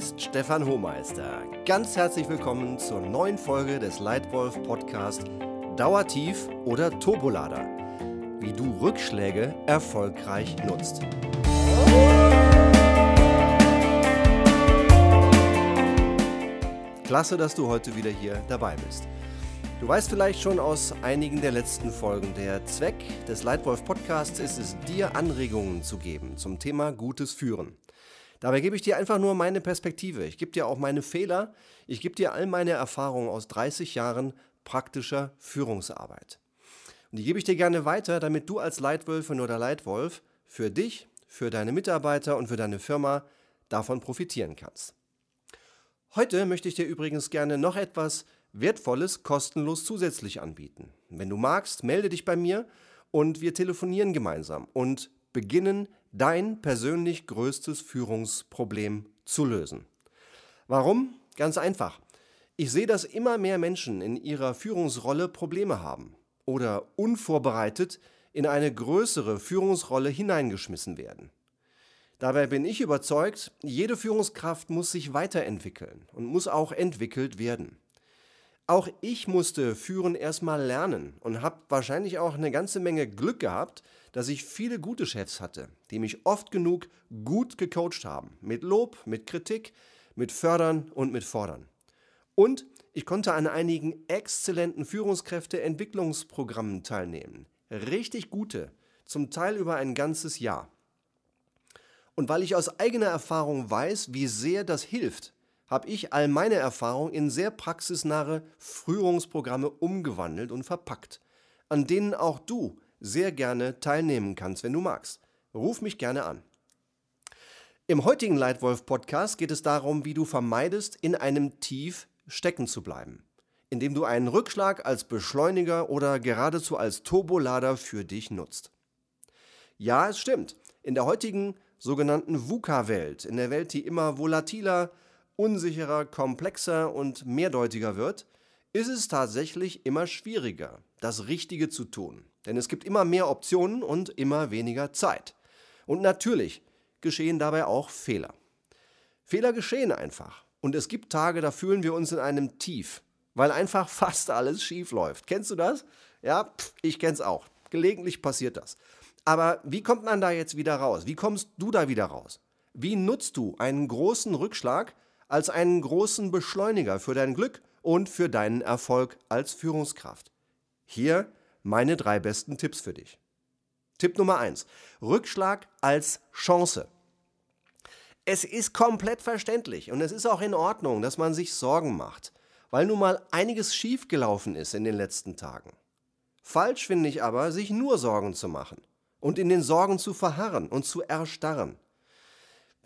ist Stefan Hohmeister. Ganz herzlich willkommen zur neuen Folge des Leitwolf Podcast Dauertief oder Turbolader. Wie du Rückschläge erfolgreich nutzt. Klasse, dass du heute wieder hier dabei bist. Du weißt vielleicht schon aus einigen der letzten Folgen, der Zweck des Leitwolf Podcasts ist es, dir Anregungen zu geben zum Thema gutes Führen. Dabei gebe ich dir einfach nur meine Perspektive. Ich gebe dir auch meine Fehler. Ich gebe dir all meine Erfahrungen aus 30 Jahren praktischer Führungsarbeit. Und die gebe ich dir gerne weiter, damit du als Leitwölfin oder Leitwolf für dich, für deine Mitarbeiter und für deine Firma davon profitieren kannst. Heute möchte ich dir übrigens gerne noch etwas Wertvolles kostenlos zusätzlich anbieten. Wenn du magst, melde dich bei mir und wir telefonieren gemeinsam und beginnen dein persönlich größtes Führungsproblem zu lösen. Warum? Ganz einfach. Ich sehe, dass immer mehr Menschen in ihrer Führungsrolle Probleme haben oder unvorbereitet in eine größere Führungsrolle hineingeschmissen werden. Dabei bin ich überzeugt, jede Führungskraft muss sich weiterentwickeln und muss auch entwickelt werden. Auch ich musste Führen erstmal lernen und habe wahrscheinlich auch eine ganze Menge Glück gehabt, dass ich viele gute Chefs hatte, die mich oft genug gut gecoacht haben. Mit Lob, mit Kritik, mit Fördern und mit Fordern. Und ich konnte an einigen exzellenten Führungskräfte-Entwicklungsprogrammen teilnehmen. Richtig gute, zum Teil über ein ganzes Jahr. Und weil ich aus eigener Erfahrung weiß, wie sehr das hilft, habe ich all meine Erfahrungen in sehr praxisnahe Führungsprogramme umgewandelt und verpackt, an denen auch du sehr gerne teilnehmen kannst, wenn du magst. Ruf mich gerne an. Im heutigen Leitwolf-Podcast geht es darum, wie du vermeidest, in einem Tief stecken zu bleiben, indem du einen Rückschlag als Beschleuniger oder geradezu als Turbolader für dich nutzt. Ja, es stimmt. In der heutigen sogenannten VUCA-Welt, in der Welt, die immer volatiler, unsicherer, komplexer und mehrdeutiger wird, ist es tatsächlich immer schwieriger, das Richtige zu tun. Denn es gibt immer mehr Optionen und immer weniger Zeit. Und natürlich geschehen dabei auch Fehler. Fehler geschehen einfach. Und es gibt Tage, da fühlen wir uns in einem Tief, weil einfach fast alles schief läuft. Kennst du das? Ja, ich kenn's auch. Gelegentlich passiert das. Aber wie kommt man da jetzt wieder raus? Wie kommst du da wieder raus? Wie nutzt du einen großen Rückschlag als einen großen Beschleuniger für dein Glück und für deinen Erfolg als Führungskraft. Hier meine drei besten Tipps für dich. Tipp Nummer eins: Rückschlag als Chance. Es ist komplett verständlich und es ist auch in Ordnung, dass man sich Sorgen macht, weil nun mal einiges schiefgelaufen ist in den letzten Tagen. Falsch finde ich aber, sich nur Sorgen zu machen und in den Sorgen zu verharren und zu erstarren.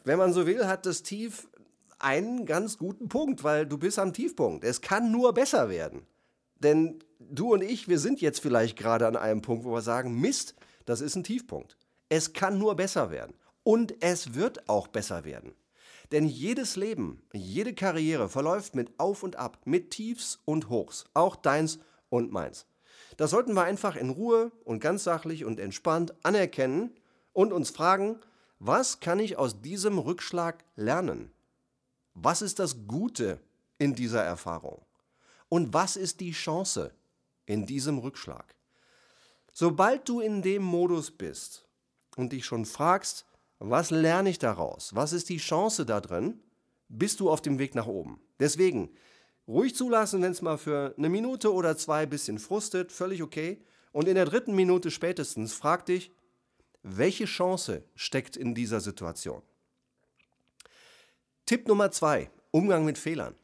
Wenn man so will, hat das Tief einen ganz guten Punkt, weil du bist am Tiefpunkt. Es kann nur besser werden. Denn du und ich, wir sind jetzt vielleicht gerade an einem Punkt, wo wir sagen, Mist, das ist ein Tiefpunkt. Es kann nur besser werden. Und es wird auch besser werden. Denn jedes Leben, jede Karriere verläuft mit Auf und Ab, mit Tiefs und Hochs, auch deins und meins. Das sollten wir einfach in Ruhe und ganz sachlich und entspannt anerkennen und uns fragen, was kann ich aus diesem Rückschlag lernen? Was ist das Gute in dieser Erfahrung? Und was ist die Chance in diesem Rückschlag? Sobald du in dem Modus bist und dich schon fragst, was lerne ich daraus? Was ist die Chance da drin? Bist du auf dem Weg nach oben. Deswegen ruhig zulassen, wenn es mal für eine Minute oder zwei ein bisschen frustet, völlig okay. Und in der dritten Minute spätestens frag dich, welche Chance steckt in dieser Situation? Tipp Nummer zwei: Umgang mit Fehlern.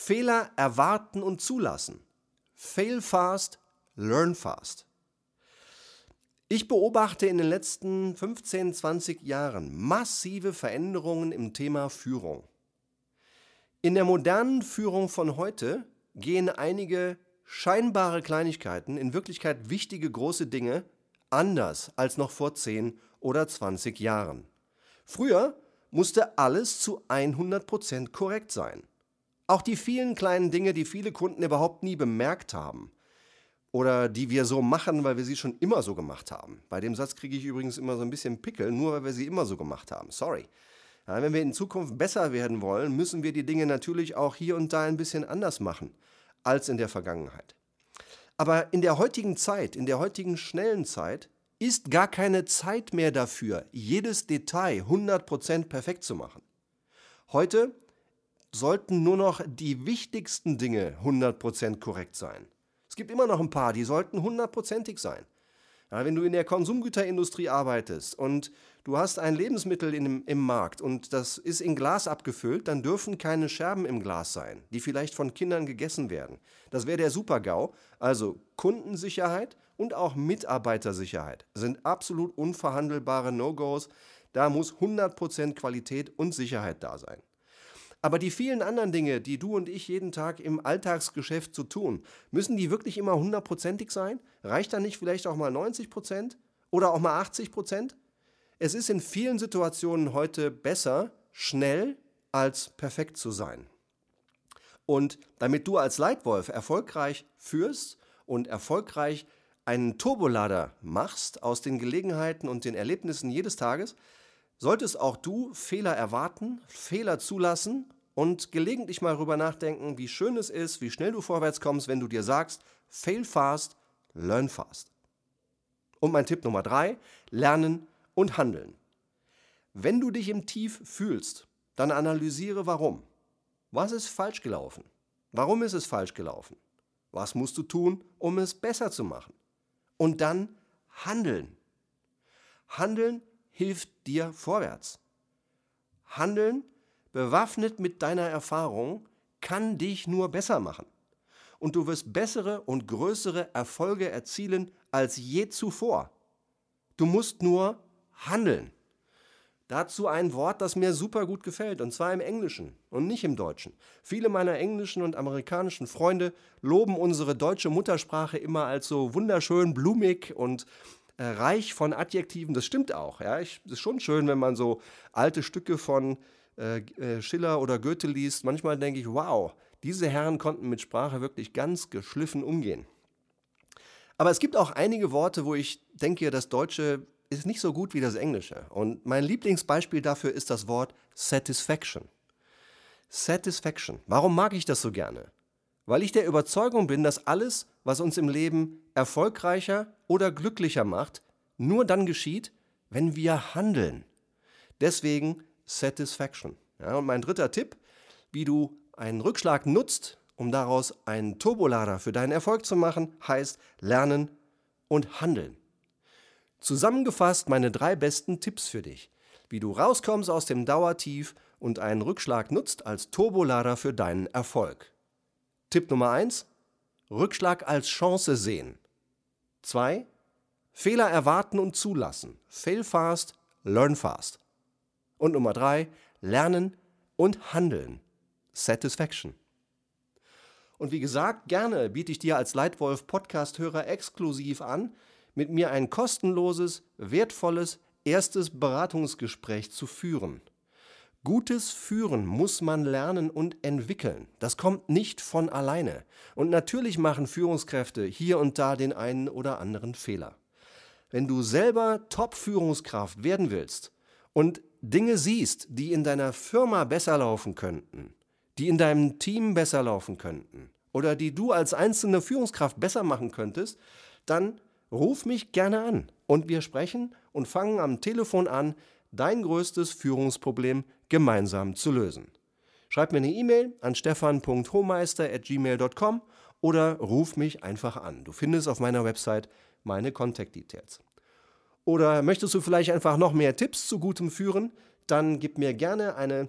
Fehler erwarten und zulassen. Fail fast, learn fast. Ich beobachte in den letzten 15, 20 Jahren massive Veränderungen im Thema Führung. In der modernen Führung von heute gehen einige scheinbare Kleinigkeiten, in Wirklichkeit wichtige große Dinge, anders als noch vor 10 oder 20 Jahren. Früher musste alles zu 100% korrekt sein. Auch die vielen kleinen Dinge, die viele Kunden überhaupt nie bemerkt haben oder die wir so machen, weil wir sie schon immer so gemacht haben. Bei dem Satz kriege ich übrigens immer so ein bisschen Pickel, nur weil wir sie immer so gemacht haben. Sorry. Ja, wenn wir in Zukunft besser werden wollen, müssen wir die Dinge natürlich auch hier und da ein bisschen anders machen als in der Vergangenheit. Aber in der heutigen Zeit, in der heutigen schnellen Zeit, ist gar keine Zeit mehr dafür, jedes Detail 100% perfekt zu machen. Heute sollten nur noch die wichtigsten Dinge 100% korrekt sein. Es gibt immer noch ein paar, die sollten hundertprozentig sein. Ja, wenn du in der Konsumgüterindustrie arbeitest und du hast ein Lebensmittel in, im Markt und das ist in Glas abgefüllt, dann dürfen keine Scherben im Glas sein, die vielleicht von Kindern gegessen werden. Das wäre der Super-GAU. Also Kundensicherheit und auch Mitarbeitersicherheit sind absolut unverhandelbare No-Gos. Da muss 100% Qualität und Sicherheit da sein. Aber die vielen anderen Dinge, die du und ich jeden Tag im Alltagsgeschäft zu tun, müssen die wirklich immer hundertprozentig sein? Reicht da nicht vielleicht auch mal 90 Prozent oder auch mal 80 Prozent? Es ist in vielen Situationen heute besser, schnell als perfekt zu sein. Und damit du als Leitwolf erfolgreich führst und erfolgreich einen Turbolader machst aus den Gelegenheiten und den Erlebnissen jedes Tages, solltest auch du Fehler erwarten, Fehler zulassen und gelegentlich mal darüber nachdenken, wie schön es ist, wie schnell du vorwärts kommst, wenn du dir sagst, fail fast, learn fast. Und mein Tipp Nummer drei, lernen und handeln. Wenn du dich im Tief fühlst, dann analysiere warum. Was ist falsch gelaufen? Warum ist es falsch gelaufen? Was musst du tun, um es besser zu machen? Und dann handeln. Handeln hilft dir vorwärts. Handeln, bewaffnet mit deiner Erfahrung, kann dich nur besser machen. Und du wirst bessere und größere Erfolge erzielen als je zuvor. Du musst nur handeln. Dazu ein Wort, das mir super gut gefällt, und zwar im Englischen und nicht im Deutschen. Viele meiner englischen und amerikanischen Freunde loben unsere deutsche Muttersprache immer als so wunderschön blumig und äh, reich von Adjektiven. Das stimmt auch. Ja, es ist schon schön, wenn man so alte Stücke von äh, äh, Schiller oder Goethe liest. Manchmal denke ich, wow, diese Herren konnten mit Sprache wirklich ganz geschliffen umgehen. Aber es gibt auch einige Worte, wo ich denke, das Deutsche ist nicht so gut wie das Englische. Und mein Lieblingsbeispiel dafür ist das Wort Satisfaction. Satisfaction. Warum mag ich das so gerne? Weil ich der Überzeugung bin, dass alles, was uns im Leben erfolgreicher oder glücklicher macht, nur dann geschieht, wenn wir handeln. Deswegen Satisfaction. Ja, und mein dritter Tipp, wie du einen Rückschlag nutzt, um daraus einen Turbolader für deinen Erfolg zu machen, heißt lernen und handeln. Zusammengefasst meine drei besten Tipps für dich, wie du rauskommst aus dem Dauertief und einen Rückschlag nutzt als Turbolader für deinen Erfolg. Tipp Nummer 1. Rückschlag als Chance sehen. 2. Fehler erwarten und zulassen. Fail fast, learn fast. Und Nummer 3. Lernen und handeln. Satisfaction. Und wie gesagt, gerne biete ich dir als Leitwolf Podcast-Hörer exklusiv an, mit mir ein kostenloses, wertvolles erstes Beratungsgespräch zu führen. Gutes Führen muss man lernen und entwickeln. Das kommt nicht von alleine. Und natürlich machen Führungskräfte hier und da den einen oder anderen Fehler. Wenn du selber Top-Führungskraft werden willst und Dinge siehst, die in deiner Firma besser laufen könnten, die in deinem Team besser laufen könnten oder die du als einzelne Führungskraft besser machen könntest, dann ruf mich gerne an und wir sprechen und fangen am Telefon an, dein größtes Führungsproblem gemeinsam zu lösen. Schreib mir eine E-Mail an stefan.hohmeister.gmail.com oder ruf mich einfach an. Du findest auf meiner Website meine Contact Details. Oder möchtest du vielleicht einfach noch mehr Tipps zu gutem Führen? Dann gib mir gerne eine,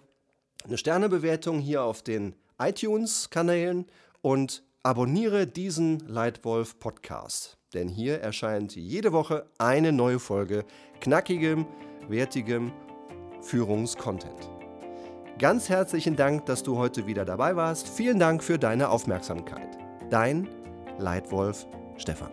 eine Sternebewertung hier auf den iTunes-Kanälen und abonniere diesen Leitwolf Podcast. Denn hier erscheint jede Woche eine neue Folge knackigem, wertigem Führungskontent. Ganz herzlichen Dank, dass du heute wieder dabei warst. Vielen Dank für deine Aufmerksamkeit. Dein Leitwolf Stefan.